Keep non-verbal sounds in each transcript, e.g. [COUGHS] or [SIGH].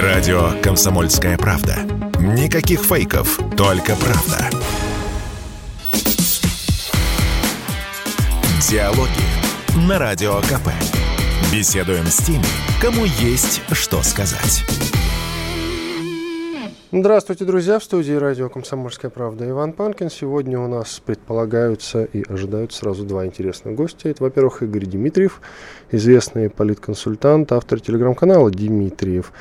Радио «Комсомольская правда». Никаких фейков, только правда. Диалоги на Радио КП. Беседуем с теми, кому есть что сказать. Здравствуйте, друзья! В студии радио «Комсомольская правда» Иван Панкин. Сегодня у нас предполагаются и ожидают сразу два интересных гостя. Это, во-первых, Игорь Дмитриев, известный политконсультант, автор телеграм-канала «Дмитриев».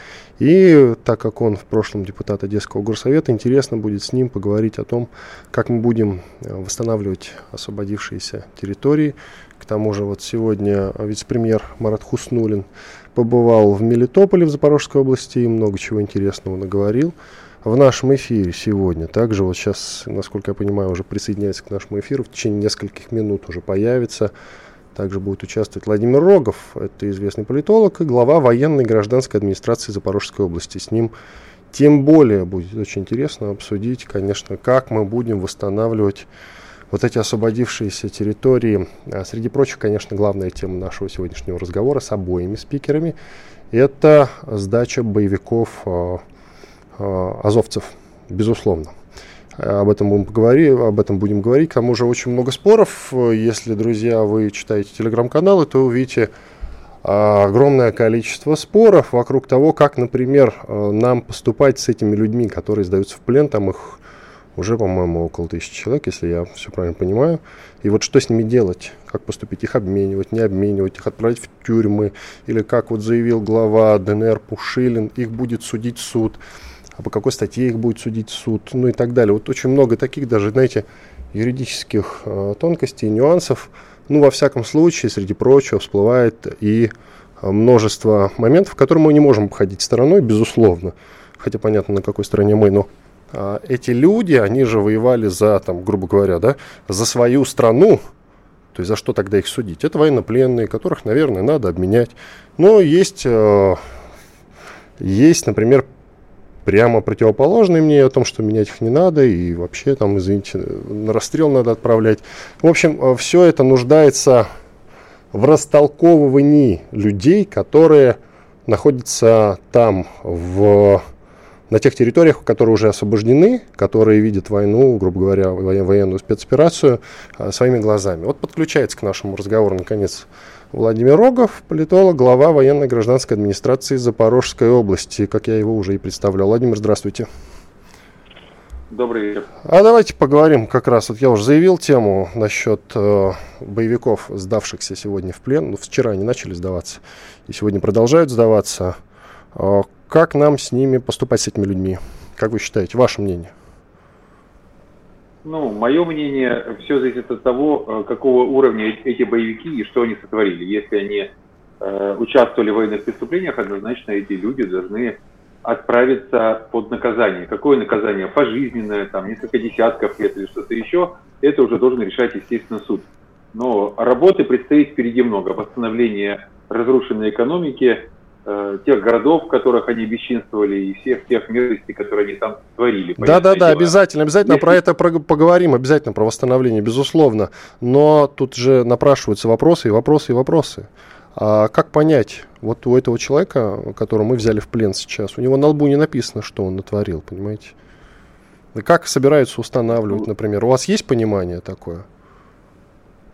И так как он в прошлом депутат Одесского горсовета, интересно будет с ним поговорить о том, как мы будем э, восстанавливать освободившиеся территории. К тому же вот сегодня вице-премьер Марат Хуснулин побывал в Мелитополе в Запорожской области и много чего интересного наговорил в нашем эфире сегодня. Также вот сейчас, насколько я понимаю, уже присоединяется к нашему эфиру, в течение нескольких минут уже появится. Также будет участвовать Владимир Рогов, это известный политолог и глава военной и гражданской администрации Запорожской области. С ним тем более будет очень интересно обсудить, конечно, как мы будем восстанавливать вот эти освободившиеся территории. А среди прочих, конечно, главная тема нашего сегодняшнего разговора с обоими спикерами – это сдача боевиков а, а, азовцев, безусловно. Об этом будем поговорить, об этом будем говорить. К тому же очень много споров. Если, друзья, вы читаете телеграм-каналы, то увидите огромное количество споров вокруг того, как, например, нам поступать с этими людьми, которые сдаются в плен. Там их уже, по-моему, около тысячи человек, если я все правильно понимаю. И вот что с ними делать? Как поступить? Их обменивать, не обменивать, их отправлять в тюрьмы? Или, как вот заявил глава ДНР Пушилин, их будет судить суд? А по какой статье их будет судить суд? Ну и так далее. Вот очень много таких даже, знаете, юридических э, тонкостей, нюансов. Ну, во всяком случае, среди прочего, всплывает и множество моментов, которые мы не можем обходить стороной, безусловно. Хотя понятно, на какой стороне мы, но а, эти люди, они же воевали за, там, грубо говоря, да, за свою страну, то есть за что тогда их судить? Это военнопленные, которых, наверное, надо обменять. Но есть, э, есть, например, прямо противоположное мнение о том, что менять их не надо, и вообще там, извините, на расстрел надо отправлять. В общем, э, все это нуждается в растолковывании людей, которые находятся там в на тех территориях, которые уже освобождены, которые видят войну, грубо говоря, военную спецоперацию а, своими глазами. Вот подключается к нашему разговору, наконец, Владимир Рогов, политолог, глава военной гражданской администрации Запорожской области, как я его уже и представлял. Владимир, здравствуйте. Добрый вечер. А давайте поговорим как раз, вот я уже заявил тему насчет э, боевиков, сдавшихся сегодня в плен. Ну, вчера они начали сдаваться и сегодня продолжают сдаваться. Э, как нам с ними поступать, с этими людьми? Как вы считаете, ваше мнение? Ну, мое мнение, все зависит от того, э, какого уровня эти боевики и что они сотворили. Если они э, участвовали в военных преступлениях, однозначно эти люди должны отправиться под наказание. Какое наказание? Пожизненное, там, несколько десятков лет или что-то еще, это уже должен решать, естественно, суд. Но работы предстоит впереди много. Восстановление разрушенной экономики, Э, тех городов, в которых они бесчинствовали, и всех тех мерзостей, которые они там творили. Да, да, да, обязательно, обязательно Если... про это поговорим, обязательно про восстановление, безусловно. Но тут же напрашиваются вопросы и вопросы и вопросы. А как понять, вот у этого человека, которого мы взяли в плен сейчас, у него на лбу не написано, что он натворил, понимаете? Как собираются устанавливать, например? У вас есть понимание такое?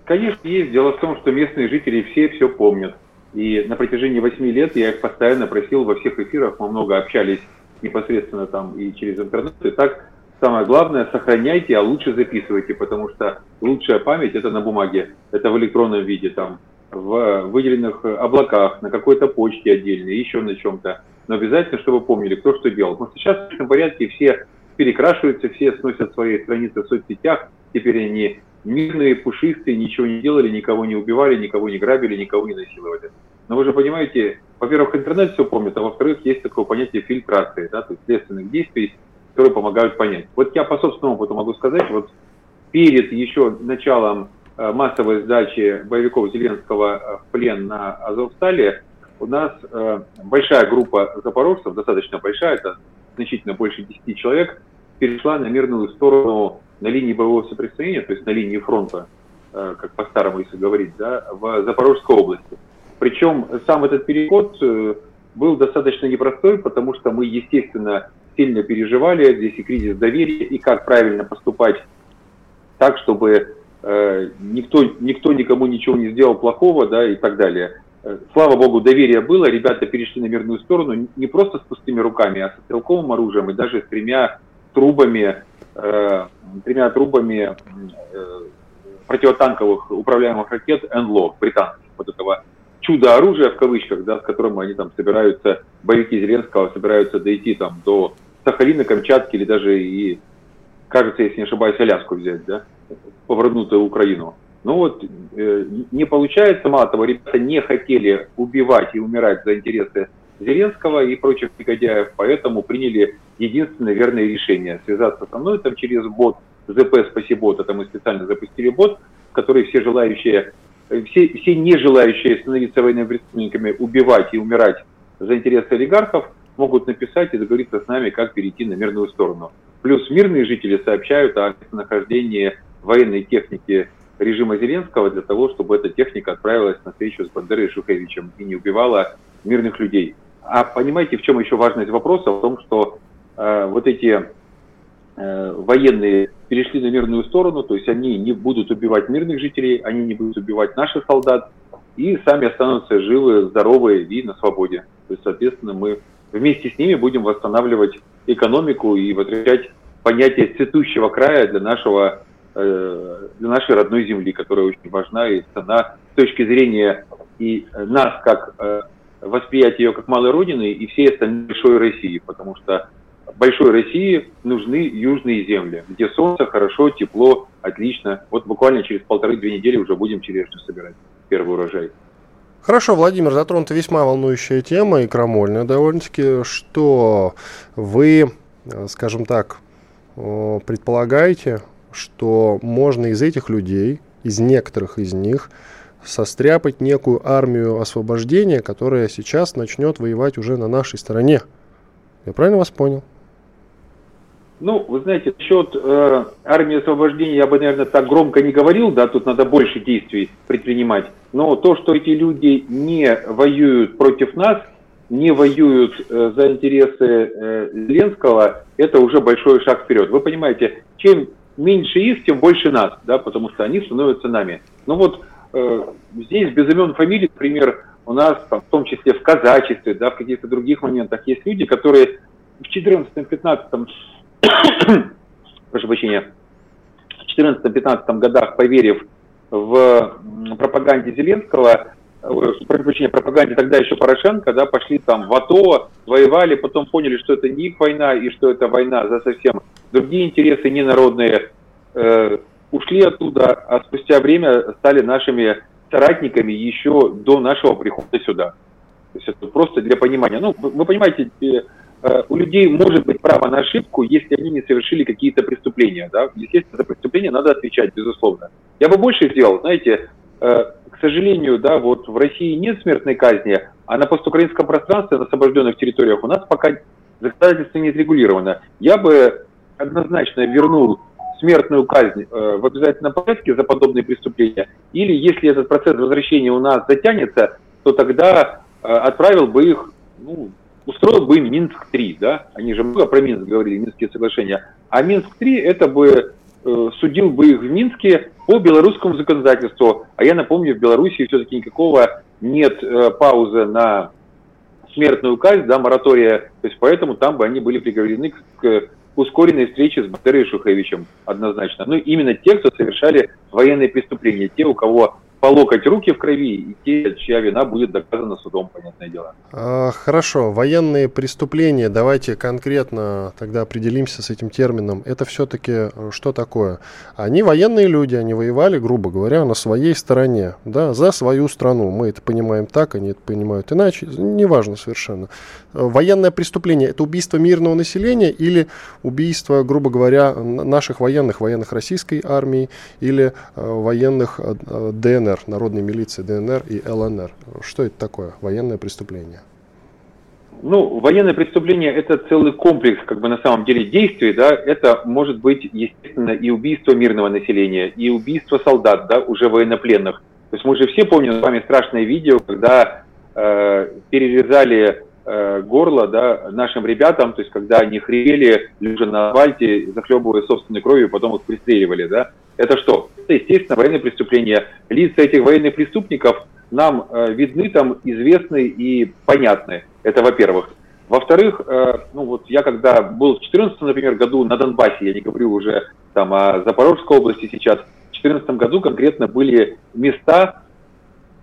Конечно, есть. Дело в том, что местные жители все все помнят. И на протяжении восьми лет я их постоянно просил во всех эфирах, мы много общались непосредственно там и через интернет. И так самое главное, сохраняйте, а лучше записывайте, потому что лучшая память это на бумаге, это в электронном виде, там, в выделенных облаках, на какой-то почте отдельной, еще на чем-то. Но обязательно, чтобы помнили, кто что делал. Потому что сейчас в этом порядке все перекрашиваются, все сносят свои страницы в соцсетях, теперь они мирные, пушистые, ничего не делали, никого не убивали, никого не грабили, никого не насиловали. Но вы же понимаете, во-первых, интернет все помнит, а во-вторых, есть такое понятие фильтрации, да, то есть следственных действий, которые помогают понять. Вот я по собственному опыту могу сказать, вот перед еще началом э, массовой сдачи боевиков Зеленского э, в плен на Азовстале у нас э, большая группа запорожцев, достаточно большая, это значительно больше 10 человек, перешла на мирную сторону на линии боевого соприкосновения, то есть на линии фронта, как по-старому, если говорить, да, в Запорожской области. Причем сам этот переход, э, был достаточно непростой, потому что мы, естественно, сильно переживали, здесь и кризис доверия, и как правильно поступать так, чтобы э, никто, никто никому ничего не сделал плохого, да, и так далее. Э, слава богу, доверие было, ребята перешли на мирную сторону не просто с пустыми руками, а с стрелковым оружием и даже с тремя трубами, э, тремя трубами э, противотанковых управляемых ракет НЛО, британских, вот этого чудо-оружия в кавычках, да, с которым они там собираются, боевики Зеленского собираются дойти там до Сахалина, Камчатки или даже и, кажется, если не ошибаюсь, Аляску взять, да, повернутую Украину. Ну вот, э, не получается, мало того, ребята не хотели убивать и умирать за интересы Зеленского и прочих негодяев, поэтому приняли единственное верное решение – связаться со мной там через бот ЗП Спасибот, это мы специально запустили бот, в который все желающие, все, все не желающие становиться военными преступниками, убивать и умирать за интересы олигархов, могут написать и договориться с нами, как перейти на мирную сторону. Плюс мирные жители сообщают о нахождении военной техники режима Зеленского для того, чтобы эта техника отправилась на встречу с Бандерой и Шухевичем и не убивала мирных людей. А понимаете, в чем еще важность вопроса? В том, что э, вот эти военные перешли на мирную сторону, то есть они не будут убивать мирных жителей, они не будут убивать наших солдат, и сами останутся живы, здоровы и на свободе. То есть, соответственно, мы вместе с ними будем восстанавливать экономику и возвращать понятие цветущего края для нашего Э, для нашей родной земли, которая очень важна и цена с точки зрения и нас как э, восприятия ее как малой родины и всей остальной большой России, потому что большой России нужны южные земли, где солнце хорошо, тепло, отлично. Вот буквально через полторы-две недели уже будем черешню собирать, первый урожай. Хорошо, Владимир, затронута весьма волнующая тема и крамольная довольно-таки, что вы, э, скажем так, предполагаете, что можно из этих людей, из некоторых из них, состряпать некую армию освобождения, которая сейчас начнет воевать уже на нашей стороне. Я правильно вас понял? Ну, вы знаете, насчет э, армии освобождения я бы, наверное, так громко не говорил, да, тут надо больше действий предпринимать. Но то, что эти люди не воюют против нас, не воюют э, за интересы э, Ленского, это уже большой шаг вперед. Вы понимаете, чем меньше их, тем больше нас, да, потому что они становятся нами. Ну вот э, здесь без имен фамилий, например, у нас, там, в том числе в казачестве, да, в каких-то других моментах, есть люди, которые в 14-15, [COUGHS] прошу прощения, в 14-15 годах, поверив в пропаганде Зеленского, э, прошу прощения, пропаганде тогда еще Порошенко, да, пошли там в АТО, воевали, потом поняли, что это не их война и что это война за совсем другие интересы ненародные э, ушли оттуда, а спустя время стали нашими соратниками еще до нашего прихода сюда. То есть это просто для понимания. Ну, вы, вы понимаете, э, у людей может быть право на ошибку, если они не совершили какие-то преступления. Да? Естественно, за преступление надо отвечать, безусловно. Я бы больше сделал, знаете, э, к сожалению, да, вот в России нет смертной казни, а на постукраинском пространстве, на освобожденных территориях у нас пока законодательство не отрегулировано. Я бы однозначно вернул смертную казнь э, в обязательном порядке за подобные преступления, или если этот процесс возвращения у нас затянется, то тогда э, отправил бы их, ну, устроил бы им Минск-3, да, они же много про Минск говорили, Минские соглашения, а Минск-3 это бы э, судил бы их в Минске по белорусскому законодательству, а я напомню, в Беларуси все-таки никакого нет э, паузы на смертную казнь, да, моратория, то есть поэтому там бы они были приговорены к, к ускоренной встречи с Бандерой Шухевичем однозначно. Ну, именно те, кто совершали военные преступления, те, у кого по локоть руки в крови, и те, чья вина будет доказана судом, понятное дело. А, хорошо, военные преступления, давайте конкретно тогда определимся с этим термином. Это все-таки э, что такое? Они военные люди, они воевали, грубо говоря, на своей стороне, да, за свою страну. Мы это понимаем так, они это понимают иначе, неважно совершенно. Военное преступление – это убийство мирного населения или убийство, грубо говоря, наших военных, военных российской армии или э, военных э, ДНР народной милиции ДНР и ЛНР. Что это такое? Военное преступление? Ну, военное преступление – это целый комплекс, как бы на самом деле, действий, да, это может быть, естественно, и убийство мирного населения, и убийство солдат, да, уже военнопленных. То есть мы же все помним с вами страшное видео, когда э, перерезали э, горло да, нашим ребятам, то есть когда они хрипели, лежа на асфальте, захлебывая собственной кровью, потом их пристреливали. Да? Это что? Это, естественно, военные преступления. Лица этих военных преступников нам э, видны, там известны и понятны. Это во-первых. Во-вторых, э, ну вот я когда был в 2014, например, году на Донбассе, я не говорю уже там о Запорожской области сейчас, в 2014 году конкретно были места,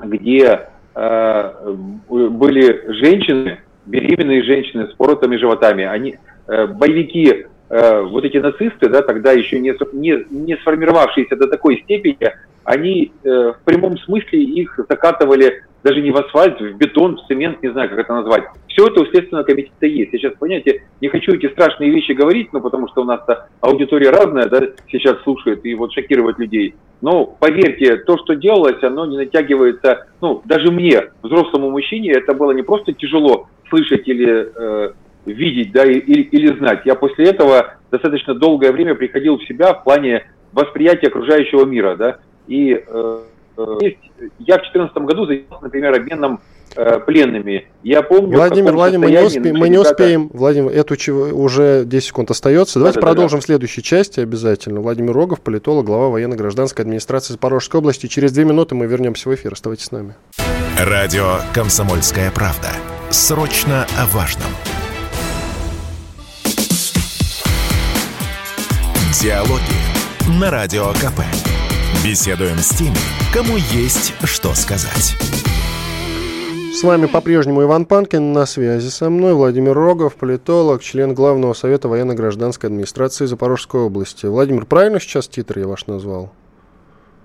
где э, были женщины, беременные женщины с поротыми животами, они, э, боевики, э, вот эти нацисты, да, тогда еще не, не, не сформировавшиеся до такой степени, они э, в прямом смысле их закатывали даже не в асфальт, в бетон, в цемент, не знаю, как это назвать. Все это у Следственного комитета есть. Я сейчас, понимаете, не хочу эти страшные вещи говорить, ну, потому что у нас аудитория разная, да, сейчас слушает и вот шокировать людей. Но поверьте, то, что делалось, оно не натягивается, ну, даже мне, взрослому мужчине, это было не просто тяжело слышать или э, видеть, да, или, или знать. Я после этого достаточно долгое время приходил в себя в плане восприятия окружающего мира, да, и э, э я в 2014 году занимался, например, обменом э, пленными. Я помню, Владимир, Владимир, мы не, успеем, мы не ребята... успеем, Владимир, эту уже 10 секунд остается. Давайте да, продолжим да, да. в следующей части обязательно. Владимир Рогов, политолог, глава военно-гражданской администрации Запорожской области. Через две минуты мы вернемся в эфир. Оставайтесь с нами. Радио «Комсомольская правда». Срочно о важном. Диалоги на Радио КП. Беседуем с теми, кому есть что сказать. С вами по-прежнему Иван Панкин, на связи со мной Владимир Рогов, политолог, член Главного совета военно-гражданской администрации Запорожской области. Владимир, правильно сейчас титр я ваш назвал?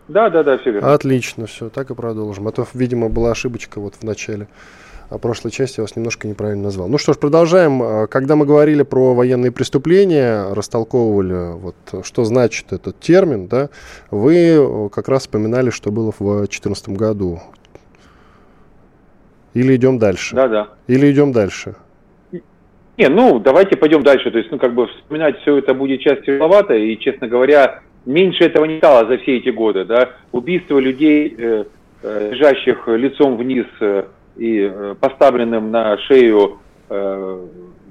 Да, да, да, все верно. Отлично, все, так и продолжим. А то, видимо, была ошибочка вот в начале а прошлой части я вас немножко неправильно назвал. Ну что ж, продолжаем. А, когда мы говорили про военные преступления, растолковывали, вот, что значит этот термин, да, вы э, как раз вспоминали, что было в 2014 году. Или идем дальше? Да, да. Или идем дальше? Не, ну, давайте пойдем дальше. То есть, ну, как бы вспоминать все это будет часть тяжеловато, и, честно говоря, меньше этого не стало за все эти годы, да. Убийство людей, э, э, лежащих лицом вниз э, и э, поставленным на шею э,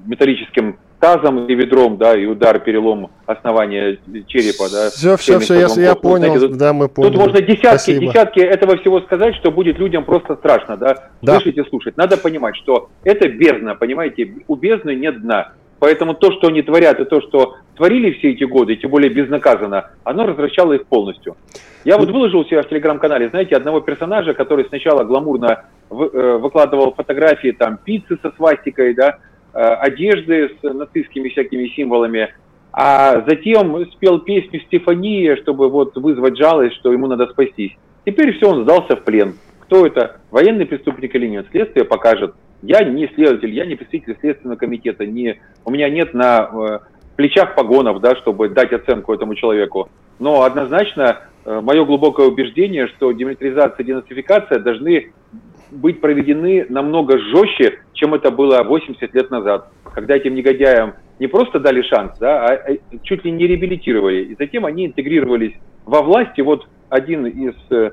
металлическим тазом и ведром, да, и удар, перелом основания черепа, да. Все, все, все, я, я понял, Знаете, тут, да, мы поняли. Тут можно десятки, Спасибо. десятки этого всего сказать, что будет людям просто страшно, да, да. слышать и слушать. Надо понимать, что это бездна, понимаете, у бездны нет дна. Поэтому то, что они творят, и то, что творили все эти годы, тем более безнаказанно, оно развращало их полностью. Я вот выложил у себя в телеграм-канале, знаете, одного персонажа, который сначала гламурно выкладывал фотографии там пиццы со свастикой, да, э, одежды с нацистскими всякими символами, а затем спел песню Стефания, чтобы вот вызвать жалость, что ему надо спастись. Теперь все, он сдался в плен. Кто это, военный преступник или нет, следствие покажет. Я не следователь, я не представитель Следственного комитета, не, у меня нет на э, плечах погонов, да, чтобы дать оценку этому человеку. Но однозначно э, мое глубокое убеждение, что демилитаризация и денацификация должны быть проведены намного жестче, чем это было 80 лет назад, когда этим негодяям не просто дали шанс, да, а, а чуть ли не реабилитировали. И затем они интегрировались во власть. И вот один из э,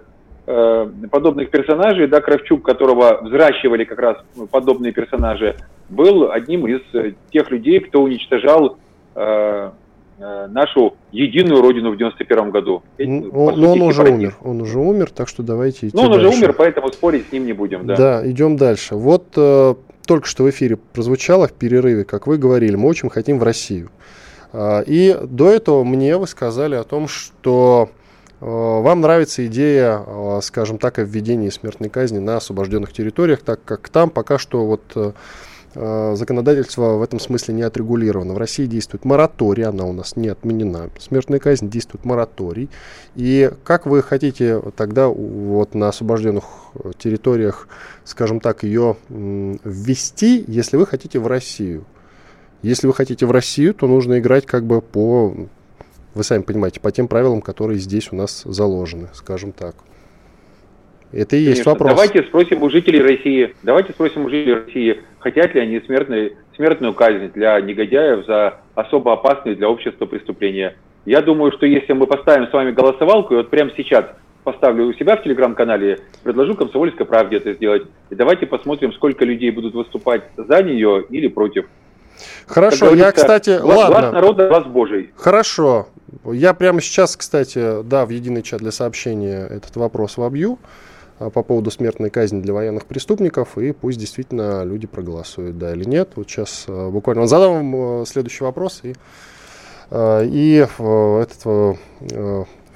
Э, подобных персонажей, да, Кравчук, которого взращивали как раз подобные персонажи, был одним из э, тех людей, кто уничтожал э нашу единую родину в 91 году. Ну, но, но он уже умер, он уже умер, так что давайте идти Ну, он дальше. уже умер, поэтому спорить с ним не будем, да. Да, идем дальше. Вот э, только что в эфире прозвучало в перерыве, как вы говорили, мы очень хотим в Россию. Э, и до этого мне вы сказали о том, что Э, вам нравится идея, э, скажем так, о введении смертной казни на освобожденных территориях, так как там пока что вот э, законодательство в этом смысле не отрегулировано. В России действует мораторий, она у нас не отменена. Смертная казнь действует мораторий. И как вы хотите тогда вот на освобожденных территориях, скажем так, ее ввести, если вы хотите в Россию? Если вы хотите в Россию, то нужно играть как бы по вы сами понимаете, по тем правилам, которые здесь у нас заложены, скажем так. Это и Конечно. есть вопрос. Давайте спросим у жителей России, давайте спросим у жителей России, хотят ли они смертной, смертную казнь для негодяев за особо опасные для общества преступления. Я думаю, что если мы поставим с вами голосовалку, и вот прямо сейчас поставлю у себя в телеграм-канале, предложу комсомольской правде это сделать. И давайте посмотрим, сколько людей будут выступать за нее или против. Хорошо, я, кстати, глаз, ладно. Глаз народа, глаз Божий. Хорошо. Я прямо сейчас, кстати, да, в единый чат для сообщения этот вопрос вобью по поводу смертной казни для военных преступников, и пусть действительно люди проголосуют, да или нет. Вот сейчас а, буквально задам вам а, следующий вопрос, и, и этот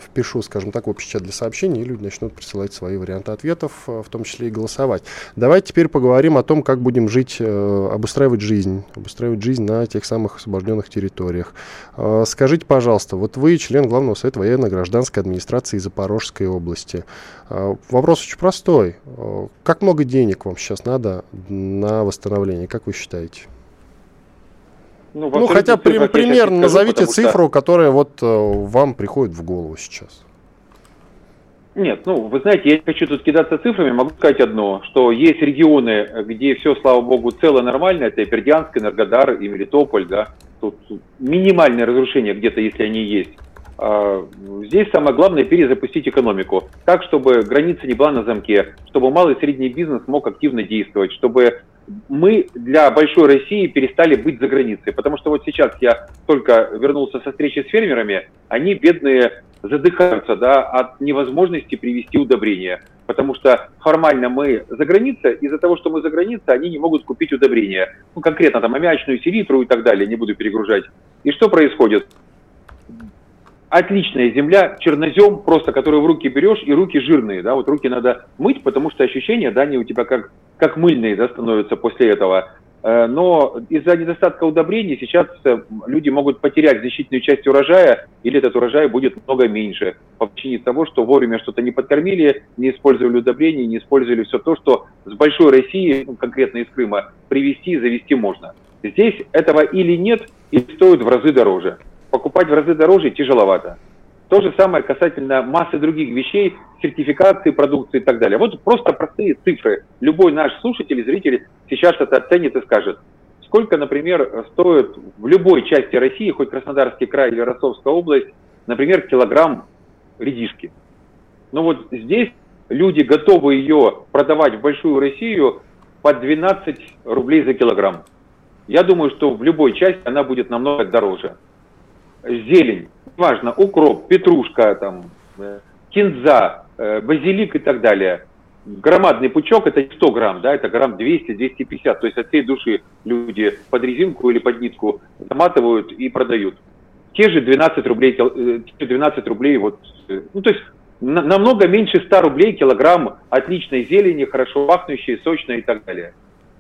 впишу, скажем так, в общий чат для сообщений, и люди начнут присылать свои варианты ответов, э, в том числе и голосовать. Давайте теперь поговорим о том, как будем жить, э, обустраивать жизнь, обустраивать жизнь на тех самых освобожденных территориях. Э, скажите, пожалуйста, вот вы член Главного совета военно-гражданской администрации Запорожской области. Вопрос очень простой. Как много денег вам сейчас надо на восстановление, как вы считаете? Ну, ну хотя при, примерно назовите цифру, что... которая вот э, вам приходит в голову сейчас. Нет, ну, вы знаете, я не хочу тут кидаться цифрами, могу сказать одно, что есть регионы, где все, слава богу, цело нормально, это Бердянск, Энергодар и Мелитополь, да, тут минимальное разрушение где-то, если они есть. А, здесь самое главное перезапустить экономику так, чтобы граница не была на замке, чтобы малый и средний бизнес мог активно действовать, чтобы мы для большой России перестали быть за границей. Потому что вот сейчас я только вернулся со встречи с фермерами, они, бедные, задыхаются да, от невозможности привести удобрения. Потому что формально мы за границей, из-за того, что мы за границей, они не могут купить удобрения. Ну, конкретно там аммиачную селитру и так далее, не буду перегружать. И что происходит? Отличная земля, чернозем просто, который в руки берешь, и руки жирные, да, вот руки надо мыть, потому что ощущения, да, они у тебя как, как мыльные, да, становятся после этого. Э, но из-за недостатка удобрений сейчас э, люди могут потерять значительную часть урожая, или этот урожай будет много меньше по причине того, что вовремя что-то не подкормили, не использовали удобрения, не использовали все то, что с большой России, ну, конкретно из Крыма, привезти и завести можно. Здесь этого или нет, или стоит в разы дороже покупать в разы дороже тяжеловато. То же самое касательно массы других вещей, сертификации продукции и так далее. Вот просто простые цифры. Любой наш слушатель и зритель сейчас это оценит и скажет. Сколько, например, стоит в любой части России, хоть Краснодарский край или Ростовская область, например, килограмм редишки. Ну вот здесь люди готовы ее продавать в большую Россию по 12 рублей за килограмм. Я думаю, что в любой части она будет намного дороже зелень, важно, укроп, петрушка, там, э, кинза, э, базилик и так далее. Громадный пучок это 100 грамм, да, это грамм 200-250, то есть от всей души люди под резинку или под нитку заматывают и продают. Те же 12 рублей, 12 э, рублей вот, ну то есть намного меньше 100 рублей килограмм отличной зелени, хорошо пахнущей, сочной и так далее.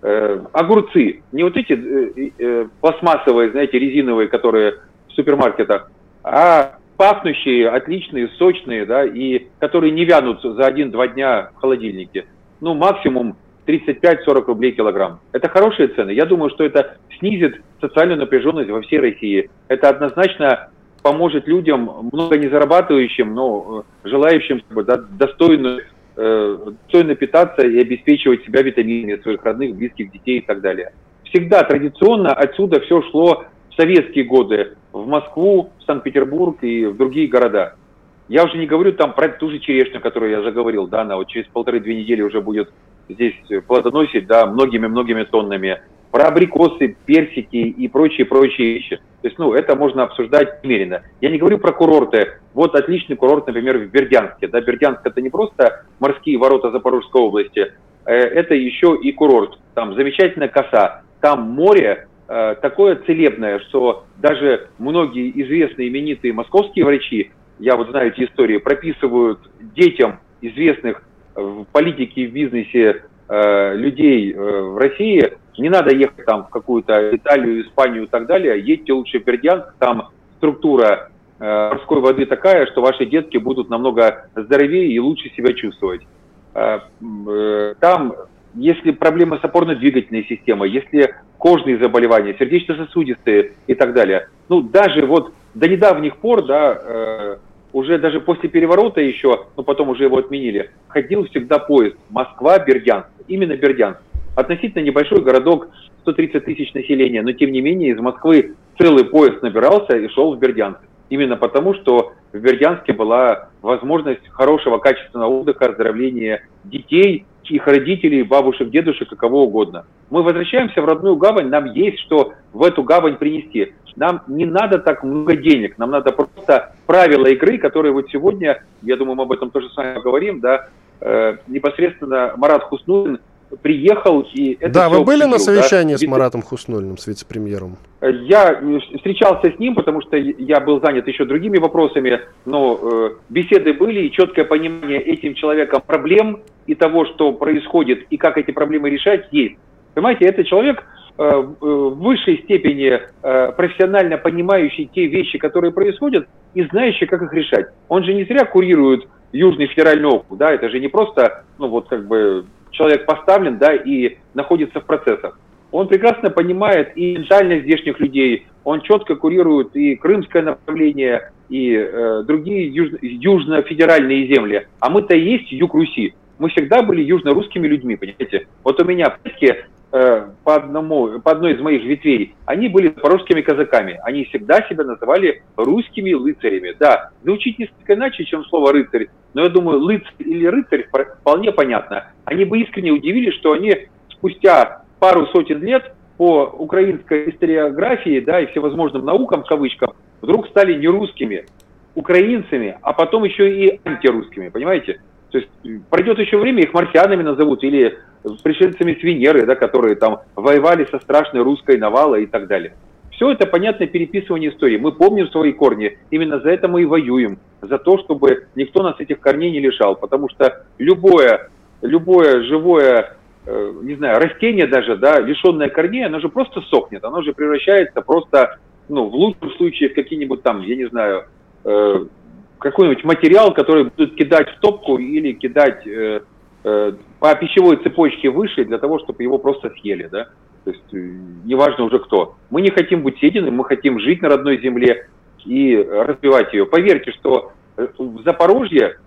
Э, огурцы, не вот эти э, э, пластмассовые, знаете, резиновые, которые в супермаркетах, а пахнущие, отличные, сочные, да, и которые не вянут за один-два дня в холодильнике. Ну, максимум 35-40 рублей килограмм. Это хорошие цены. Я думаю, что это снизит социальную напряженность во всей России. Это однозначно поможет людям, много не зарабатывающим, но э, желающим да, достойно, э, достойно питаться и обеспечивать себя витаминами своих родных, близких детей и так далее. Всегда традиционно отсюда все шло в советские годы в Москву, в Санкт-Петербург и в другие города. Я уже не говорю там про ту же черешню, которую я заговорил, да, она вот через полторы-две недели уже будет здесь плодоносить, да, многими-многими тоннами. Про абрикосы, персики и прочие-прочие вещи. То есть, ну, это можно обсуждать немерено. Я не говорю про курорты. Вот отличный курорт, например, в Бердянске. Да, Бердянск это не просто морские ворота Запорожской области, э, это еще и курорт. Там замечательная коса, там море, такое целебное, что даже многие известные именитые московские врачи, я вот знаю эти истории, прописывают детям известных в политике и в бизнесе э, людей э, в России, не надо ехать там в какую-то Италию, Испанию и так далее, едьте лучше в Бердянск, там структура э, морской воды такая, что ваши детки будут намного здоровее и лучше себя чувствовать. Э, э, там если проблемы с опорно-двигательной системой, если кожные заболевания, сердечно-сосудистые и так далее. Ну, даже вот до недавних пор, да, э, уже даже после переворота еще, но потом уже его отменили, ходил всегда поезд Москва-Бердянск, именно Бердянск. Относительно небольшой городок, 130 тысяч населения, но тем не менее из Москвы целый поезд набирался и шел в Бердянск. именно потому, что в Бердянске была возможность хорошего качественного отдыха, оздоровления детей, их родителей, бабушек, дедушек и кого угодно. Мы возвращаемся в родную гавань, нам есть что в эту гавань принести. Нам не надо так много денег, нам надо просто правила игры, которые вот сегодня, я думаю, мы об этом тоже с вами поговорим, да, э, непосредственно Марат Хуснулин приехал и это Да, вы были обсудил, на совещании да? с Маратом Хуснульным, с вице-премьером? Я встречался с ним, потому что я был занят еще другими вопросами, но э, беседы были и четкое понимание этим человеком проблем и того, что происходит и как эти проблемы решать, есть. Понимаете, это человек э, э в высшей степени э, профессионально понимающий те вещи, которые происходят, и знающий, как их решать. Он же не зря курирует Южный федеральный округ, да, это же не просто, ну вот как бы человек поставлен, да, и находится в процессах. Он прекрасно понимает и ментальность здешних людей, он четко курирует и крымское направление, и э, другие юж, южно-федеральные земли. А мы-то и есть юг Руси. Мы всегда были южно-русскими людьми, понимаете? Вот у меня предки по, одному, по одной из моих ветвей, они были запорожскими казаками. Они всегда себя называли русскими рыцарями. Да, звучит несколько иначе, чем слово «рыцарь», но я думаю, рыцарь или рыцарь вполне понятно. Они бы искренне удивились, что они спустя пару сотен лет по украинской историографии, да, и всевозможным наукам, в кавычках, вдруг стали не русскими, украинцами, а потом еще и антирусскими, понимаете? То есть пройдет еще время, их марсианами назовут, или пришельцами с Венеры, да, которые там воевали со страшной русской навалой и так далее. Все это понятное переписывание истории. Мы помним свои корни, именно за это мы и воюем, за то, чтобы никто нас этих корней не лишал, потому что любое, любое живое э, не знаю, растение даже, да, лишенное корней, оно же просто сохнет, оно же превращается просто, ну, в лучшем случае в какие-нибудь там, я не знаю, э, какой-нибудь материал, который будут кидать в топку или кидать э, э, по пищевой цепочке выше для того, чтобы его просто съели, да. То есть э, неважно уже кто. Мы не хотим быть съедены, мы хотим жить на родной земле и развивать ее. Поверьте, что э, в Запорожье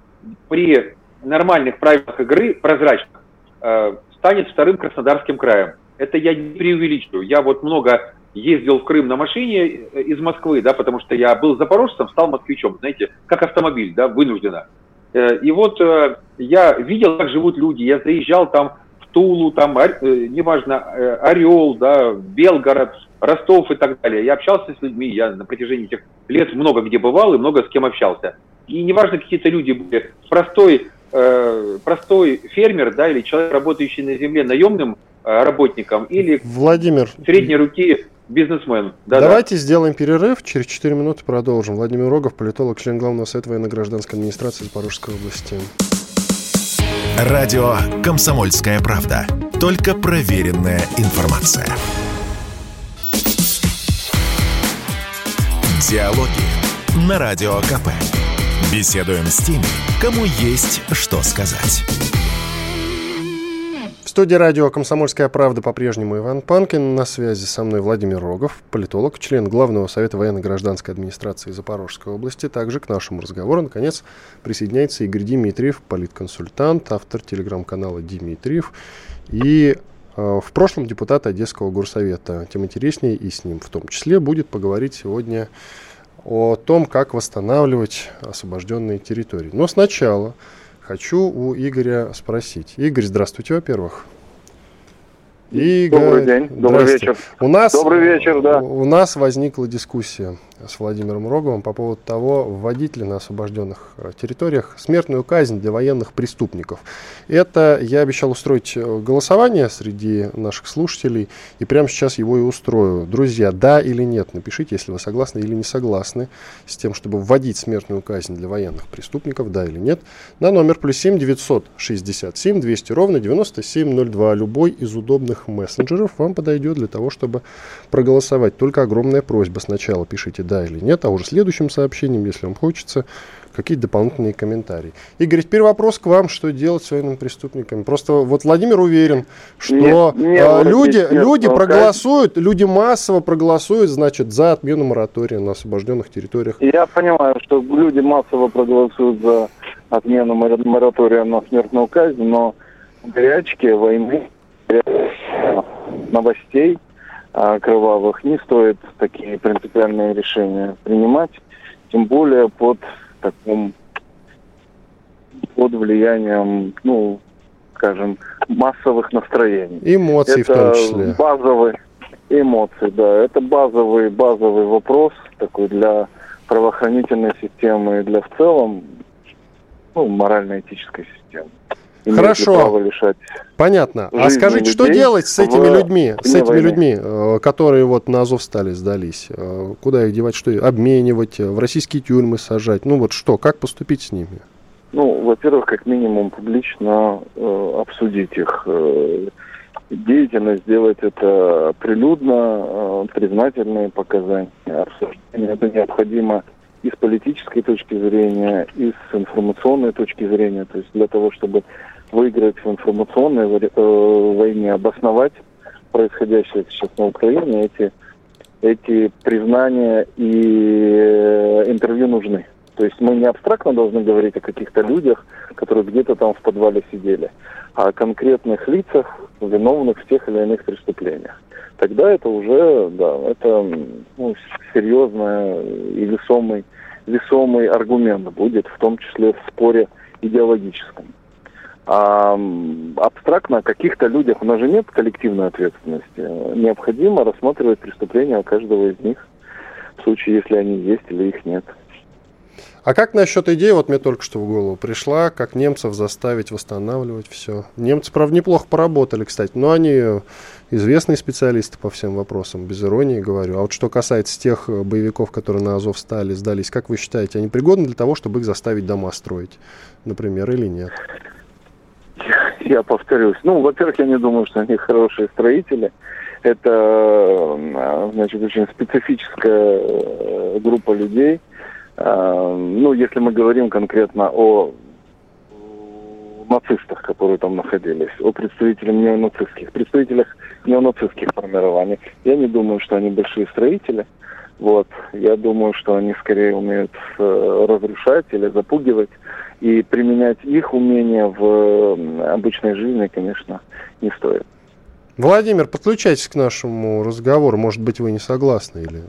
при нормальных правилах игры, прозрачных, э, станет вторым Краснодарским краем. Это я не преувеличиваю. Я вот много ездил в Крым на машине из Москвы, да, потому что я был запорожцем, стал москвичом, знаете, как автомобиль, да, вынужденно. И вот я видел, как живут люди, я заезжал там Тулу, там, э, неважно, э, Орел, да, Белгород, Ростов и так далее. Я общался с людьми, я на протяжении этих лет много где бывал и много с кем общался. И неважно, какие-то люди были, простой, э, простой фермер, да, или человек, работающий на земле наемным э, работником, или Владимир, средней руки бизнесмен. Да, Давайте да. сделаем перерыв, через 4 минуты продолжим. Владимир Рогов, политолог, член Главного совета военно-гражданской администрации Запорожской области. Радио «Комсомольская правда». Только проверенная информация. Диалоги на Радио КП. Беседуем с теми, кому есть что сказать студии радио «Комсомольская правда» по-прежнему Иван Панкин. На связи со мной Владимир Рогов, политолог, член Главного совета военно-гражданской администрации Запорожской области. Также к нашему разговору, наконец, присоединяется Игорь Дмитриев, политконсультант, автор телеграм-канала «Дмитриев» и э, в прошлом депутат Одесского горсовета. Тем интереснее и с ним в том числе будет поговорить сегодня о том, как восстанавливать освобожденные территории. Но сначала Хочу у Игоря спросить. Игорь, здравствуйте, во-первых. Игорь, Добрый день, добрый вечер. У нас, добрый вечер, да. У нас возникла дискуссия с Владимиром Роговым по поводу того, вводить ли на освобожденных э, территориях смертную казнь для военных преступников. Это я обещал устроить э, голосование среди наших слушателей, и прямо сейчас его и устрою. Друзья, да или нет, напишите, если вы согласны или не согласны с тем, чтобы вводить смертную казнь для военных преступников, да или нет, на номер плюс 7 967 200 ровно 9702. Любой из удобных мессенджеров вам подойдет для того, чтобы проголосовать. Только огромная просьба. Сначала пишите «да» или «нет», а уже следующим сообщением, если вам хочется, какие-то дополнительные комментарии. Игорь, теперь вопрос к вам, что делать с военными преступниками. Просто вот Владимир уверен, что нет, нет, э, люди, нет, люди нет, проголосуют, люди массово проголосуют, значит, за отмену моратория на освобожденных территориях. Я понимаю, что люди массово проголосуют за отмену моратория на смертную казнь, но горячки войны, новостей а, кровавых не стоит такие принципиальные решения принимать. тем более под таким под влиянием, ну, скажем, массовых настроений. Эмоций это в том числе. Базовый эмоции, да. Это базовый, базовый вопрос такой для правоохранительной системы и для в целом ну, морально-этической системы. Хорошо. Лишать Понятно. А скажите, что делать с этими людьми, с этими войны. людьми, э, которые вот на Азов стали сдались? Э, куда их девать, что обменивать, в российские тюрьмы сажать? Ну вот что, как поступить с ними? Ну, во-первых, как минимум публично э, обсудить их э, деятельность, сделать это прилюдно, э, признательные показания, обсуждения. Это необходимо и с политической точки зрения, и с информационной точки зрения. То есть для того, чтобы выиграть в информационной э, войне, обосновать происходящее сейчас на Украине, эти, эти признания и э, интервью нужны. То есть мы не абстрактно должны говорить о каких-то людях, которые где-то там в подвале сидели, а о конкретных лицах, виновных в тех или иных преступлениях. Тогда это уже, да, это ну, серьезный и весомый, весомый аргумент будет, в том числе в споре идеологическом. А абстрактно о каких-то людях, у нас же нет коллективной ответственности. Необходимо рассматривать преступления каждого из них, в случае, если они есть или их нет. А как насчет идеи, вот мне только что в голову пришла, как немцев заставить восстанавливать все? Немцы, правда, неплохо поработали, кстати, но они известные специалисты по всем вопросам, без иронии говорю. А вот что касается тех э, боевиков, которые на Азов стали, сдались, как вы считаете, они пригодны для того, чтобы их заставить дома строить, например, или нет? Я повторюсь. Ну, во-первых, я не думаю, что они хорошие строители. Это, э, значит, очень специфическая э, группа людей – Э, ну, если мы говорим конкретно о нацистах, которые там находились, о представителях неонацистских, представителях неонацистских формирований. Я не думаю, что они большие строители. Вот. Я думаю, что они скорее умеют разрушать или запугивать. И применять их умения в обычной жизни, конечно, не стоит. Владимир, подключайтесь к нашему разговору. Может быть, вы не согласны или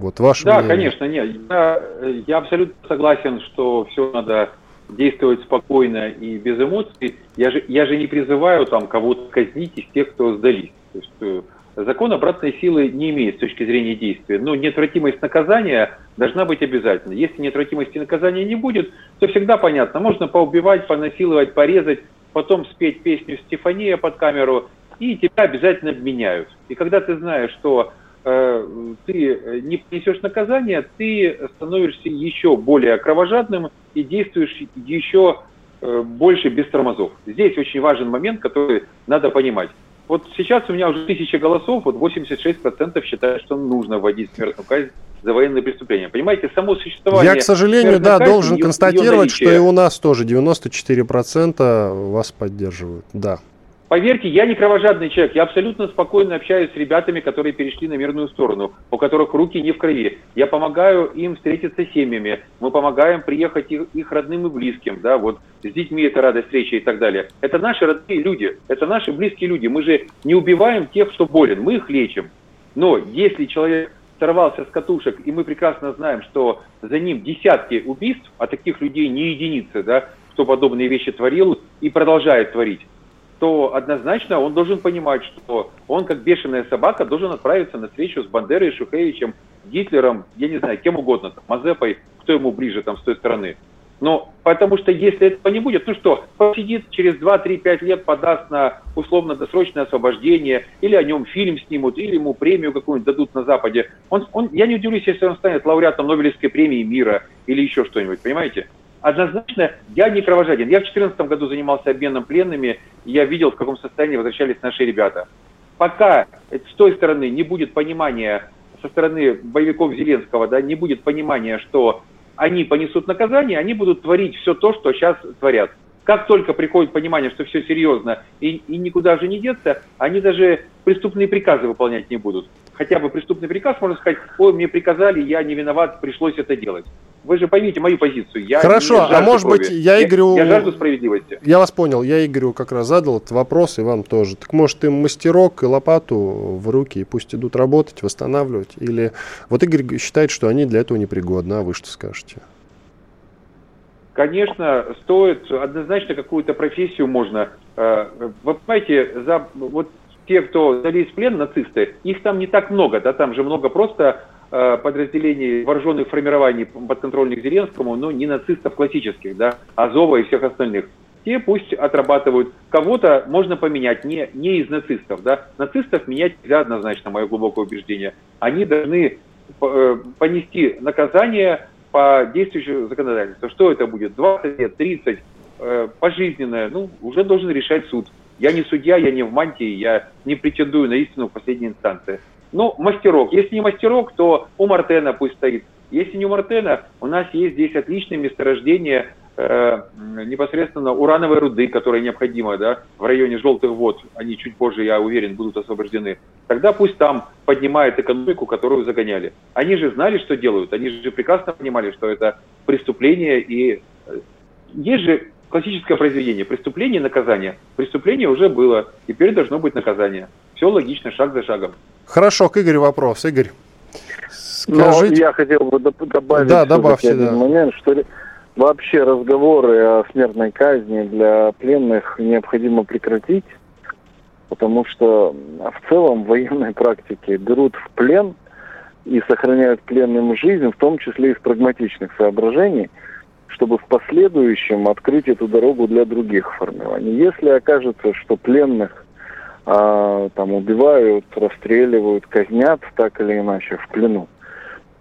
вот ваше Да, мнение. конечно, нет. Я, я абсолютно согласен, что все надо действовать спокойно и без эмоций. Я же, я же не призываю там кого-то казнить из тех, кто сдались. То есть, э, закон обратной силы не имеет с точки зрения действия. Но неотвратимость наказания должна быть обязательно. Если неотвратимости наказания не будет, то всегда понятно. Можно поубивать, понасиловать, порезать, потом спеть песню Стефания под камеру, и тебя обязательно обменяют. И когда ты знаешь, что Э, ты не понесешь наказание, ты становишься еще более кровожадным и действуешь еще э, больше без тормозов. Здесь очень важен момент, который надо понимать. Вот сейчас у меня уже тысяча голосов, вот 86% считают, что нужно вводить смертную казнь за военные преступления. Понимаете, само существование... Я, к сожалению, да, должен ее, констатировать, ее что и у нас тоже 94% вас поддерживают, да. Поверьте, я не кровожадный человек. Я абсолютно спокойно общаюсь с ребятами, которые перешли на мирную сторону, у которых руки не в крови. Я помогаю им встретиться с семьями. Мы помогаем приехать их, их родным и близким. Да, вот с детьми это радость встречи и так далее. Это наши родные люди, это наши близкие люди. Мы же не убиваем тех, кто болен, мы их лечим. Но если человек сорвался с катушек, и мы прекрасно знаем, что за ним десятки убийств, а таких людей не единицы, да, кто подобные вещи творил и продолжает творить, то однозначно он должен понимать, что он, как бешеная собака, должен отправиться на встречу с Бандерой, Шухевичем, Гитлером, я не знаю, кем угодно, там, Мазепой, кто ему ближе там с той стороны. Но потому что если этого не будет, ну что, посидит через 2-3-5 лет, подаст на условно-досрочное освобождение, или о нем фильм снимут, или ему премию какую-нибудь дадут на Западе. Он, он, я не удивлюсь, если он станет лауреатом Нобелевской премии мира или еще что-нибудь, понимаете? Однозначно я не кровожаден. Я в 2014 году занимался обменом пленными, и я видел, в каком состоянии возвращались наши ребята. Пока с той стороны не будет понимания, со стороны боевиков Зеленского, да, не будет понимания, что они понесут наказание, они будут творить все то, что сейчас творят. Как только приходит понимание, что все серьезно и, и никуда же не деться, они даже преступные приказы выполнять не будут. Хотя бы преступный приказ, можно сказать, ой, мне приказали, я не виноват, пришлось это делать. вы же поймите мою позицию. Я Хорошо, а может крови. быть, я Игорю... Я, я жажду справедливости. Я вас понял, я Игорю как раз задал этот вопрос, и вам тоже. Так может им мастерок и лопату в руки, и пусть идут работать, восстанавливать? Или вот Игорь считает, что они для этого непригодны, а вы что скажете? Конечно, стоит однозначно какую-то профессию можно. Э, вы понимаете, за, вот те, кто залез в плен, нацисты, их там не так много, да, там же много просто Э, подразделений вооруженных формирований подконтрольных Зеленскому, но не нацистов классических, да, Азова и всех остальных. Те пусть отрабатывают. Кого-то можно поменять не, не из нацистов. Да. Нацистов менять нельзя однозначно, мое глубокое убеждение. Они должны э, понести наказание по действующему законодательству. Что это будет? 20 лет, 30, э, пожизненное? Ну, уже должен решать суд. Я не судья, я не в мантии, я не претендую на истину в последней инстанции. Ну, мастерок. Если не мастерок, то у Мартена пусть стоит. Если не у Мартена, у нас есть здесь отличное месторождение э, непосредственно урановой руды, которая необходима да, в районе желтых вод. Они чуть позже, я уверен, будут освобождены. Тогда пусть там поднимает экономику, которую загоняли. Они же знали, что делают. Они же прекрасно понимали, что это преступление. И э, есть же классическое произведение. Преступление и наказание. Преступление уже было. Теперь должно быть наказание. Все логично, шаг за шагом. Хорошо, к Игорю вопрос. Игорь, скажите... Но я хотел бы добавить да, добавьте, один да. момент, что вообще разговоры о смертной казни для пленных необходимо прекратить, потому что в целом в военной практике берут в плен и сохраняют пленным жизнь, в том числе из прагматичных соображений, чтобы в последующем открыть эту дорогу для других формирований. Если окажется, что пленных а, там убивают, расстреливают, казнят так или иначе в плену,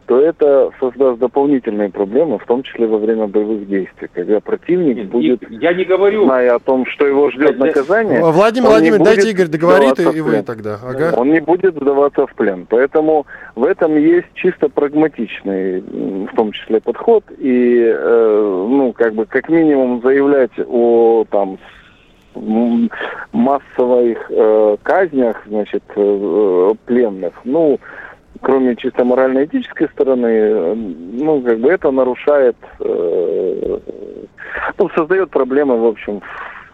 то это создаст дополнительные проблемы, в том числе во время боевых действий, когда противник Нет, будет, я не говорю, зная о том, что его ждет наказание. Владимир Владимирович, дайте Игорь договорит, и, и вы тогда. Ага. Он не будет сдаваться в плен. Поэтому в этом есть чисто прагматичный, в том числе, подход. И, э, ну, как бы, как минимум заявлять о там массовых э, казнях, значит, э, пленных, ну, кроме чисто морально-этической стороны, э, ну, как бы это нарушает, э, ну, создает проблемы, в общем,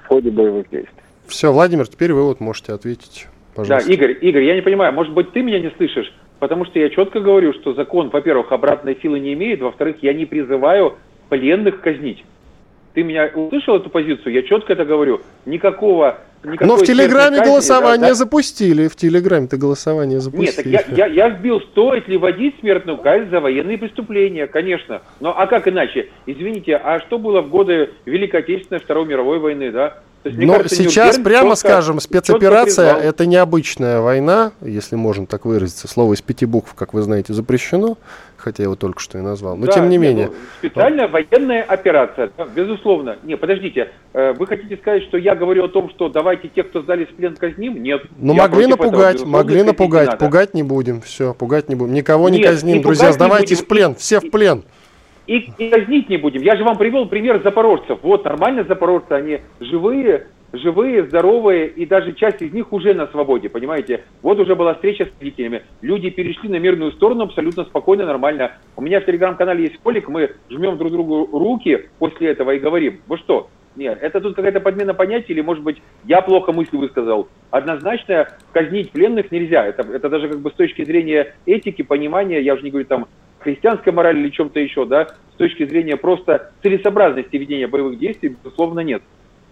в ходе боевых действий. Все, Владимир, теперь вы вот можете ответить, пожалуйста. Да, Игорь, Игорь, я не понимаю, может быть, ты меня не слышишь? Потому что я четко говорю, что закон, во-первых, обратной силы не имеет, во-вторых, я не призываю пленных казнить. Ты меня услышал эту позицию? Я четко это говорю. Никакого но в Телеграме голосование да, да? запустили. В Телеграме-то голосование запустили. Нет, так я, я, я вбил, стоит ли вводить смертную казнь за военные преступления, конечно. Но а как иначе? Извините, а что было в годы Великой Отечественной Второй мировой войны, да? есть, Но кажется, сейчас, прямо четко, скажем, спецоперация – это необычная война, если можно так выразиться. Слово из пяти букв, как вы знаете, запрещено, хотя я его только что и назвал. Но да, тем не менее. Ну, специальная военная операция, безусловно. Не, подождите, э, вы хотите сказать, что я говорю о том, что давайте тех, кто сдали в плен, казним? Нет. Ну, могли напугать, этого, могли напугать. Не пугать не будем, все, пугать не будем. Никого Нет, не казним, друзья, сдавайтесь в плен, все в плен. И, и казнить не будем. Я же вам привел пример запорожцев. Вот, нормально запорожцы, они живые, живые, здоровые, и даже часть из них уже на свободе, понимаете? Вот уже была встреча с родителями. Люди перешли на мирную сторону абсолютно спокойно, нормально. У меня в телеграм-канале есть полик, мы жмем друг другу руки после этого и говорим, вы что, нет, это тут какая-то подмена понятий, или, может быть, я плохо мысли высказал. Однозначно казнить пленных нельзя. Это, это даже как бы с точки зрения этики, понимания, я уже не говорю там христианской морали или чем-то еще, да, с точки зрения просто целесообразности ведения боевых действий, безусловно, нет.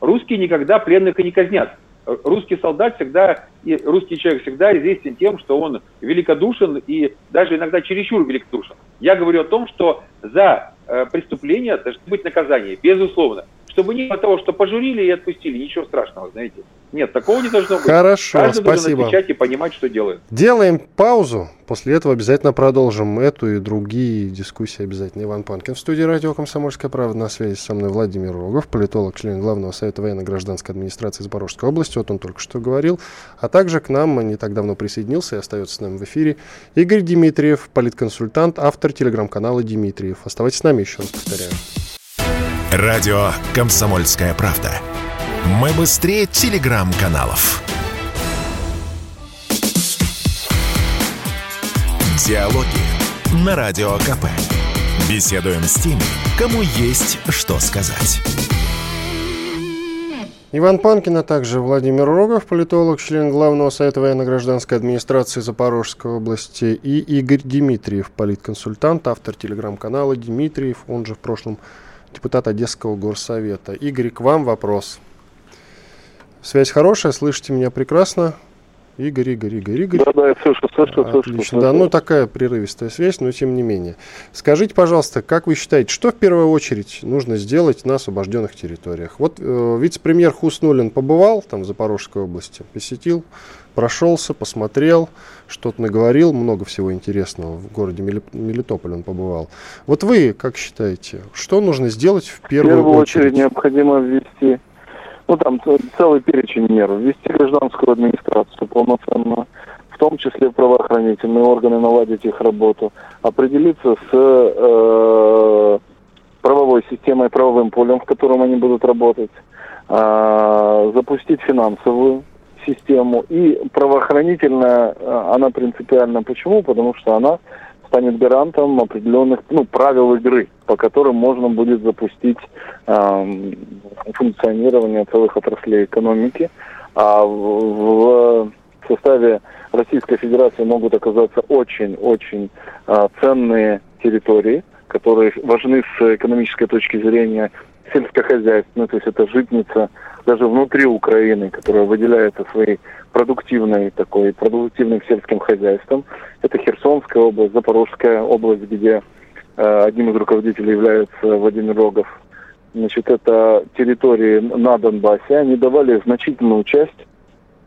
Русские никогда пленных и не казнят. Русский солдат всегда, и русский человек всегда известен тем, что он великодушен и даже иногда чересчур великодушен. Я говорю о том, что за э, преступление должны быть наказания, безусловно чтобы не было того, что пожурили и отпустили. Ничего страшного, знаете. Нет, такого не должно быть. Хорошо, Каждый спасибо. должен отвечать и понимать, что делает. Делаем паузу. После этого обязательно продолжим эту и другие дискуссии обязательно. Иван Панкин в студии радио «Комсомольская правда». На связи со мной Владимир Рогов, политолог, член Главного совета военно-гражданской администрации Запорожской области. Вот он только что говорил. А также к нам не так давно присоединился и остается с нами в эфире Игорь Дмитриев, политконсультант, автор телеграм-канала Дмитриев. Оставайтесь с нами, еще раз повторяю. Радио «Комсомольская правда». Мы быстрее телеграм-каналов. Диалоги на Радио КП. Беседуем с теми, кому есть что сказать. Иван Панкин, а также Владимир Рогов, политолог, член Главного совета военно-гражданской администрации Запорожской области, и Игорь Дмитриев, политконсультант, автор телеграм-канала Дмитриев, он же в прошлом депутат Одесского горсовета. Игорь, к вам вопрос. Связь хорошая, слышите меня прекрасно. Игорь, Игорь, Игорь, Игорь. Да, да, я слышу, слышу, слышу. Отлично, да, ну такая прерывистая связь, но тем не менее. Скажите, пожалуйста, как вы считаете, что в первую очередь нужно сделать на освобожденных территориях? Вот э, вице-премьер Хуснулин побывал там в Запорожской области, посетил, прошелся, посмотрел, что-то наговорил, много всего интересного. В городе Мелитополь он побывал. Вот вы как считаете, что нужно сделать в первую, в первую очередь? очередь необходимо ввести ну там целый перечень мер, ввести гражданскую администрацию полноценно, в том числе правоохранительные органы, наладить их работу, определиться с э, правовой системой, правовым полем, в котором они будут работать, э, запустить финансовую систему и правоохранительная, э, она принципиальна. Почему? Потому что она станет гарантом определенных ну, правил игры, по которым можно будет запустить э, функционирование целых отраслей экономики. А в, в составе Российской Федерации могут оказаться очень-очень э, ценные территории, которые важны с экономической точки зрения сельскохозяйственной, то есть это житница даже внутри Украины, которая выделяется своей продуктивной такой, продуктивным сельским хозяйством. Это Херсонская область, Запорожская область, где э, одним из руководителей является Владимир Рогов. Значит, это территории на Донбассе. Они давали значительную часть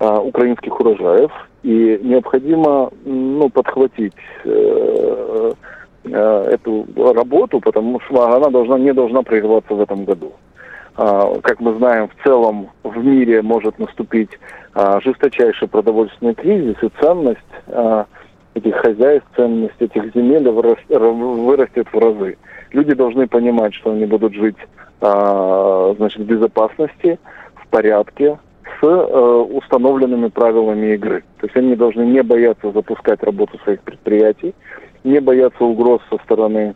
э, украинских урожаев. И необходимо ну, подхватить э, э, эту работу, потому что она должна, не должна прерваться в этом году. А, как мы знаем, в целом в мире может наступить а, жесточайший продовольственный кризис, и ценность а, этих хозяйств, ценность этих земель вырастет в разы. Люди должны понимать, что они будут жить значит, в безопасности, в порядке, с э, установленными правилами игры. То есть они должны не бояться запускать работу своих предприятий, не бояться угроз со стороны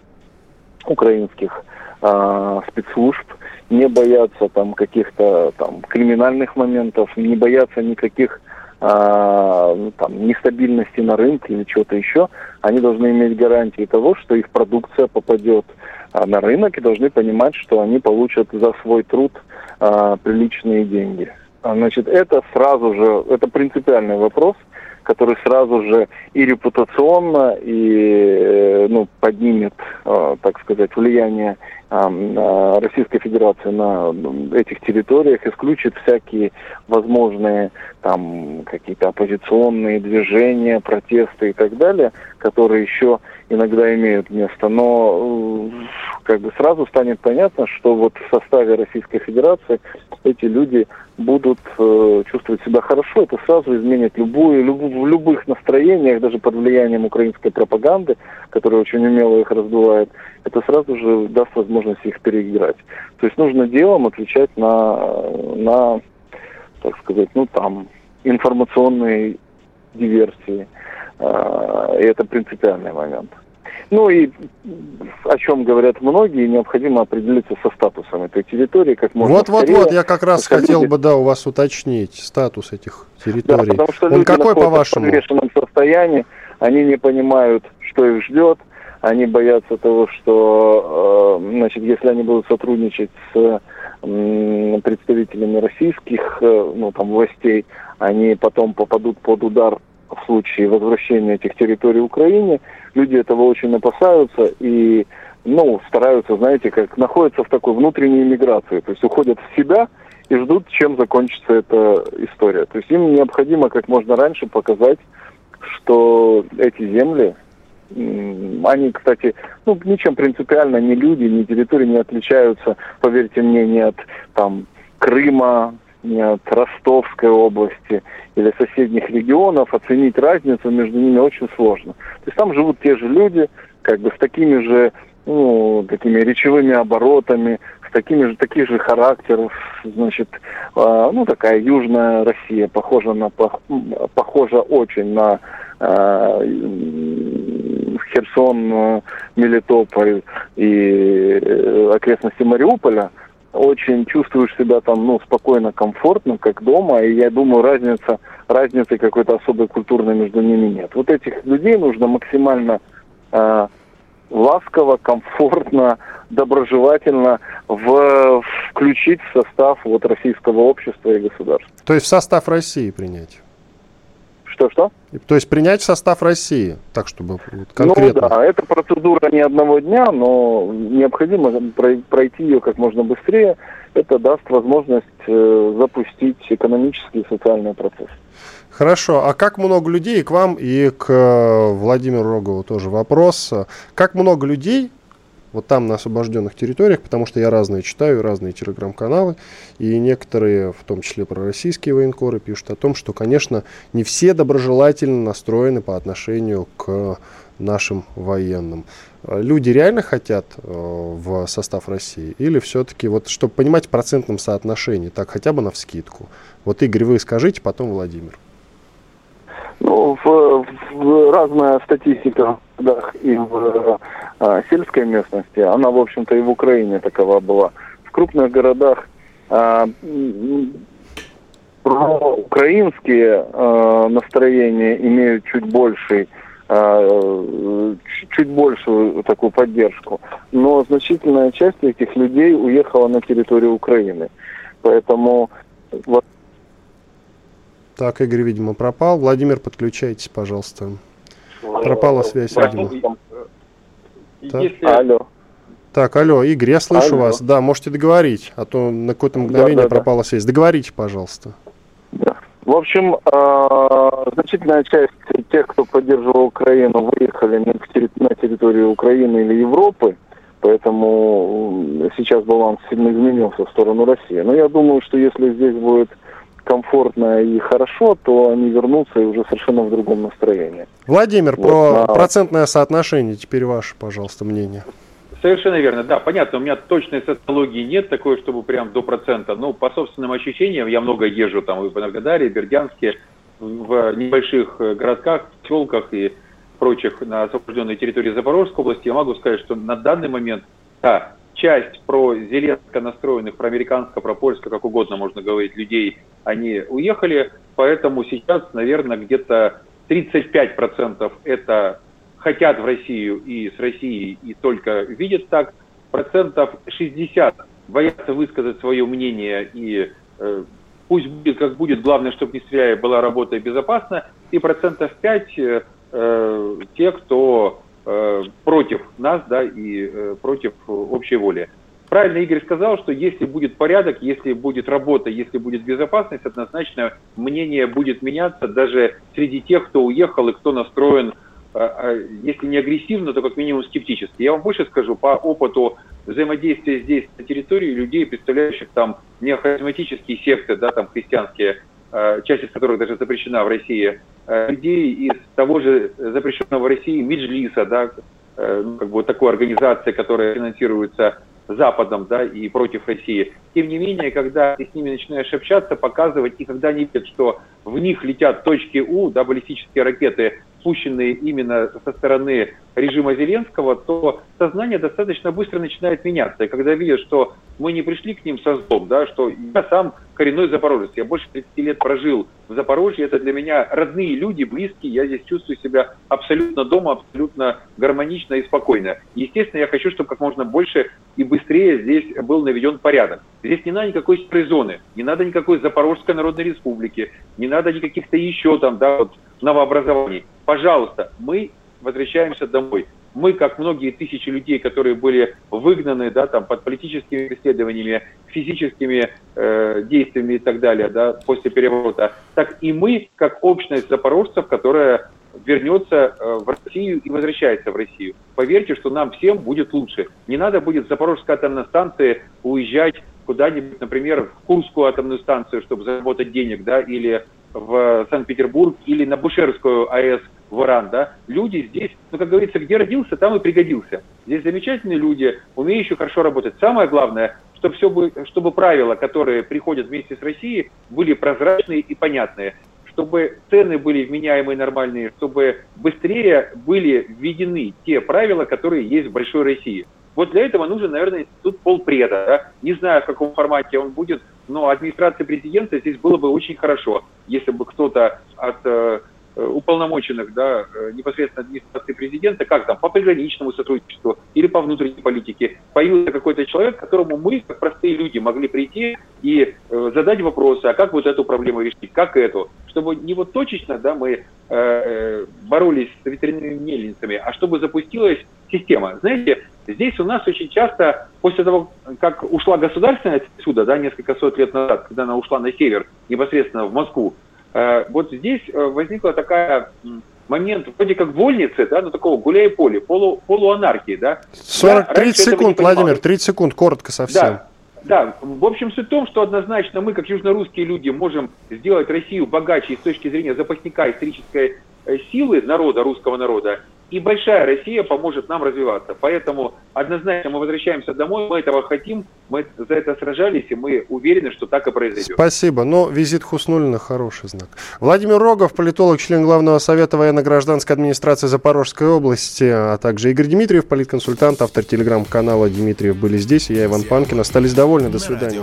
украинских э, спецслужб, не бояться там каких-то там криминальных моментов, не бояться никаких а, там, нестабильности на рынке или чего-то еще, они должны иметь гарантии того, что их продукция попадет а, на рынок и должны понимать, что они получат за свой труд а, приличные деньги. Значит, это сразу же, это принципиальный вопрос, который сразу же и репутационно, и э, ну, поднимет, э, так сказать, влияние Российской Федерации на этих территориях, исключит всякие возможные там какие-то оппозиционные движения, протесты и так далее, которые еще иногда имеют место. Но э, как бы сразу станет понятно, что вот в составе Российской Федерации эти люди будут э, чувствовать себя хорошо, это сразу изменит любую, люб, в любых настроениях, даже под влиянием украинской пропаганды, которая очень умело их раздувает, это сразу же даст возможность их переиграть. То есть нужно делом отвечать на, на так сказать, ну там, информационные диверсии. Э, и это принципиальный момент. Ну и о чем говорят многие, необходимо определиться со статусом этой территории как можно Вот, вот, вот, я как раз хотел люди... бы, да, у вас уточнить статус этих территорий. Да, потому что Он какой, по-вашему? В подвешенном состоянии, они не понимают, что их ждет, они боятся того, что, э, значит, если они будут сотрудничать с представителями российских э, ну, там, властей, они потом попадут под удар в случае возвращения этих территорий Украине, люди этого очень опасаются и ну, стараются, знаете, как находятся в такой внутренней миграции, то есть уходят в себя и ждут, чем закончится эта история. То есть им необходимо как можно раньше показать, что эти земли, они, кстати, ну, ничем принципиально ни люди, ни территории не отличаются, поверьте мне, не от там Крыма, Ростовской области или соседних регионов, оценить разницу между ними очень сложно. То есть там живут те же люди, как бы с такими же ну, такими речевыми оборотами, с такими же, таких же характеров, значит, э, ну, такая южная Россия, похожа на, похожа очень на э, Херсон, Мелитополь, и э, окрестности Мариуполя, очень чувствуешь себя там, ну, спокойно, комфортно, как дома, и я думаю, разница, разницы какой-то особой культурной между ними нет. Вот этих людей нужно максимально э, ласково, комфортно, доброжелательно в, включить в состав вот российского общества и государства. То есть в состав России принять? Что-что? То есть принять в состав России, так чтобы конкретно. Ну да, это процедура не одного дня, но необходимо пройти ее как можно быстрее. Это даст возможность э, запустить экономический и социальный процесс. Хорошо, а как много людей, к вам и к э, Владимиру Рогову тоже вопрос, как много людей вот там на освобожденных территориях, потому что я разные читаю, разные телеграм-каналы, и некоторые, в том числе пророссийские военкоры, пишут о том, что, конечно, не все доброжелательно настроены по отношению к нашим военным. Люди реально хотят э, в состав России? Или все-таки, вот, чтобы понимать в процентном соотношении, так хотя бы на вскидку? Вот, Игорь, вы скажите, потом Владимир. Ну, в, в разная статистика и в а, сельской местности, она, в общем-то, и в Украине такова была. В крупных городах а, украинские а, настроения имеют чуть больший а, чуть большую такую поддержку. Но значительная часть этих людей уехала на территорию Украины. Поэтому вот так, Игорь, видимо, пропал. Владимир, подключайтесь, пожалуйста. Пропала связь, видимо. Так. Если... Алло. Так, алло, Игорь, я слышу алло. вас. Да, можете договорить, а то на какое-то мгновение да, да, пропала да. связь. Договорите, пожалуйста. Да. В общем, э, значительная часть тех, кто поддерживал Украину, выехали на территорию Украины или Европы, поэтому сейчас баланс сильно изменился в сторону России. Но я думаю, что если здесь будет комфортно и хорошо, то они вернутся и уже совершенно в другом настроении. Владимир, вот, про на... процентное соотношение теперь ваше, пожалуйста, мнение. Совершенно верно, да, понятно, у меня точной социологии нет такой, чтобы прям до процента, но по собственным ощущениям, я много езжу там и в в Бердянске, в небольших э, городках, селках и прочих на освобожденной территории Запорожской области, я могу сказать, что на данный момент, да, часть про зеленско настроенных, про американско, про польско, как угодно можно говорить, людей, они уехали, поэтому сейчас, наверное, где-то 35% это хотят в Россию и с Россией и только видят так, процентов 60 боятся высказать свое мнение и э, пусть будет как будет, главное, чтобы не стреляя была работа и безопасна, и процентов 5 э, э, те, кто против нас, да, и э, против общей воли. Правильно Игорь сказал, что если будет порядок, если будет работа, если будет безопасность, однозначно мнение будет меняться даже среди тех, кто уехал и кто настроен, э, если не агрессивно, то как минимум скептически. Я вам больше скажу, по опыту взаимодействия здесь на территории людей, представляющих там неохаризматические секты, да, там христианские, часть из которых даже запрещена в России, Э, людей из того же запрещенного в России Меджлиса, да, э, ну, как бы вот такой организации, которая финансируется Западом, да, и против России. Тем не менее, когда ты с ними начинаешь общаться, показывать, и когда они видят, что в них летят точки У, да, баллистические ракеты, пущенные именно со стороны режима Зеленского, то сознание достаточно быстро начинает меняться. И когда видят, что мы не пришли к ним со злом, да, что я сам коренной запорожец, я больше 30 лет прожил в Запорожье, это для меня родные люди, близкие, я здесь чувствую себя абсолютно дома, абсолютно гармонично и спокойно. Естественно, я хочу, чтобы как можно больше и быстрее здесь был наведен порядок. Здесь не надо никакой серой зоны, не надо никакой Запорожской Народной Республики, не надо никаких-то еще там, да, вот, новообразований. Пожалуйста, мы возвращаемся домой. Мы, как многие тысячи людей, которые были выгнаны да, там, под политическими преследованиями, физическими э, действиями и так далее да, после переворота, так и мы, как общность запорожцев, которая вернется э, в Россию и возвращается в Россию. Поверьте, что нам всем будет лучше. Не надо будет с Запорожской атомной станции уезжать куда-нибудь, например, в Курскую атомную станцию, чтобы заработать денег, да, или в Санкт-Петербург, или на Бушерскую АЭС в Иран, да, люди здесь, ну, как говорится, где родился, там и пригодился. Здесь замечательные люди, умеющие хорошо работать. Самое главное, чтобы, все бы, чтобы правила, которые приходят вместе с Россией, были прозрачные и понятные чтобы цены были вменяемые, нормальные, чтобы быстрее были введены те правила, которые есть в большой России. Вот для этого нужен, наверное, институт полпреда. Да? Не знаю, в каком формате он будет, но администрация президента здесь было бы очень хорошо, если бы кто-то от э, Э, уполномоченных да, э, непосредственно администрации президента, как там, по приграничному сотрудничеству или по внутренней политике, появился какой-то человек, к которому мы, как простые люди, могли прийти и э, задать вопросы, а как вот эту проблему решить, как эту, чтобы не вот точечно да, мы э, боролись с ветряными мельницами, а чтобы запустилась система. Знаете, здесь у нас очень часто, после того, как ушла государственная отсюда, да, несколько сот лет назад, когда она ушла на север, непосредственно в Москву, Э, вот здесь э, возникла такая момент вроде как вольницы, да, ну такого гуляй поле, полу, полуанархии, да. 40, 30 секунд, Владимир, 30 секунд, коротко совсем. Да, да, в общем, суть в том, что однозначно мы, как южнорусские люди, можем сделать Россию богаче с точки зрения запасника исторической э, силы народа, русского народа, и большая Россия поможет нам развиваться. Поэтому однозначно мы возвращаемся домой, мы этого хотим, мы за это сражались, и мы уверены, что так и произойдет. Спасибо. Но визит Хуснулина хороший знак. Владимир Рогов, политолог, член Главного совета военно-гражданской администрации Запорожской области, а также Игорь Дмитриев, политконсультант, автор телеграм-канала Дмитриев были здесь, и я, Иван Панкин. Остались довольны. До свидания.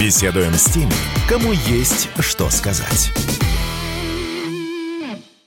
Беседуем с теми, кому есть что сказать.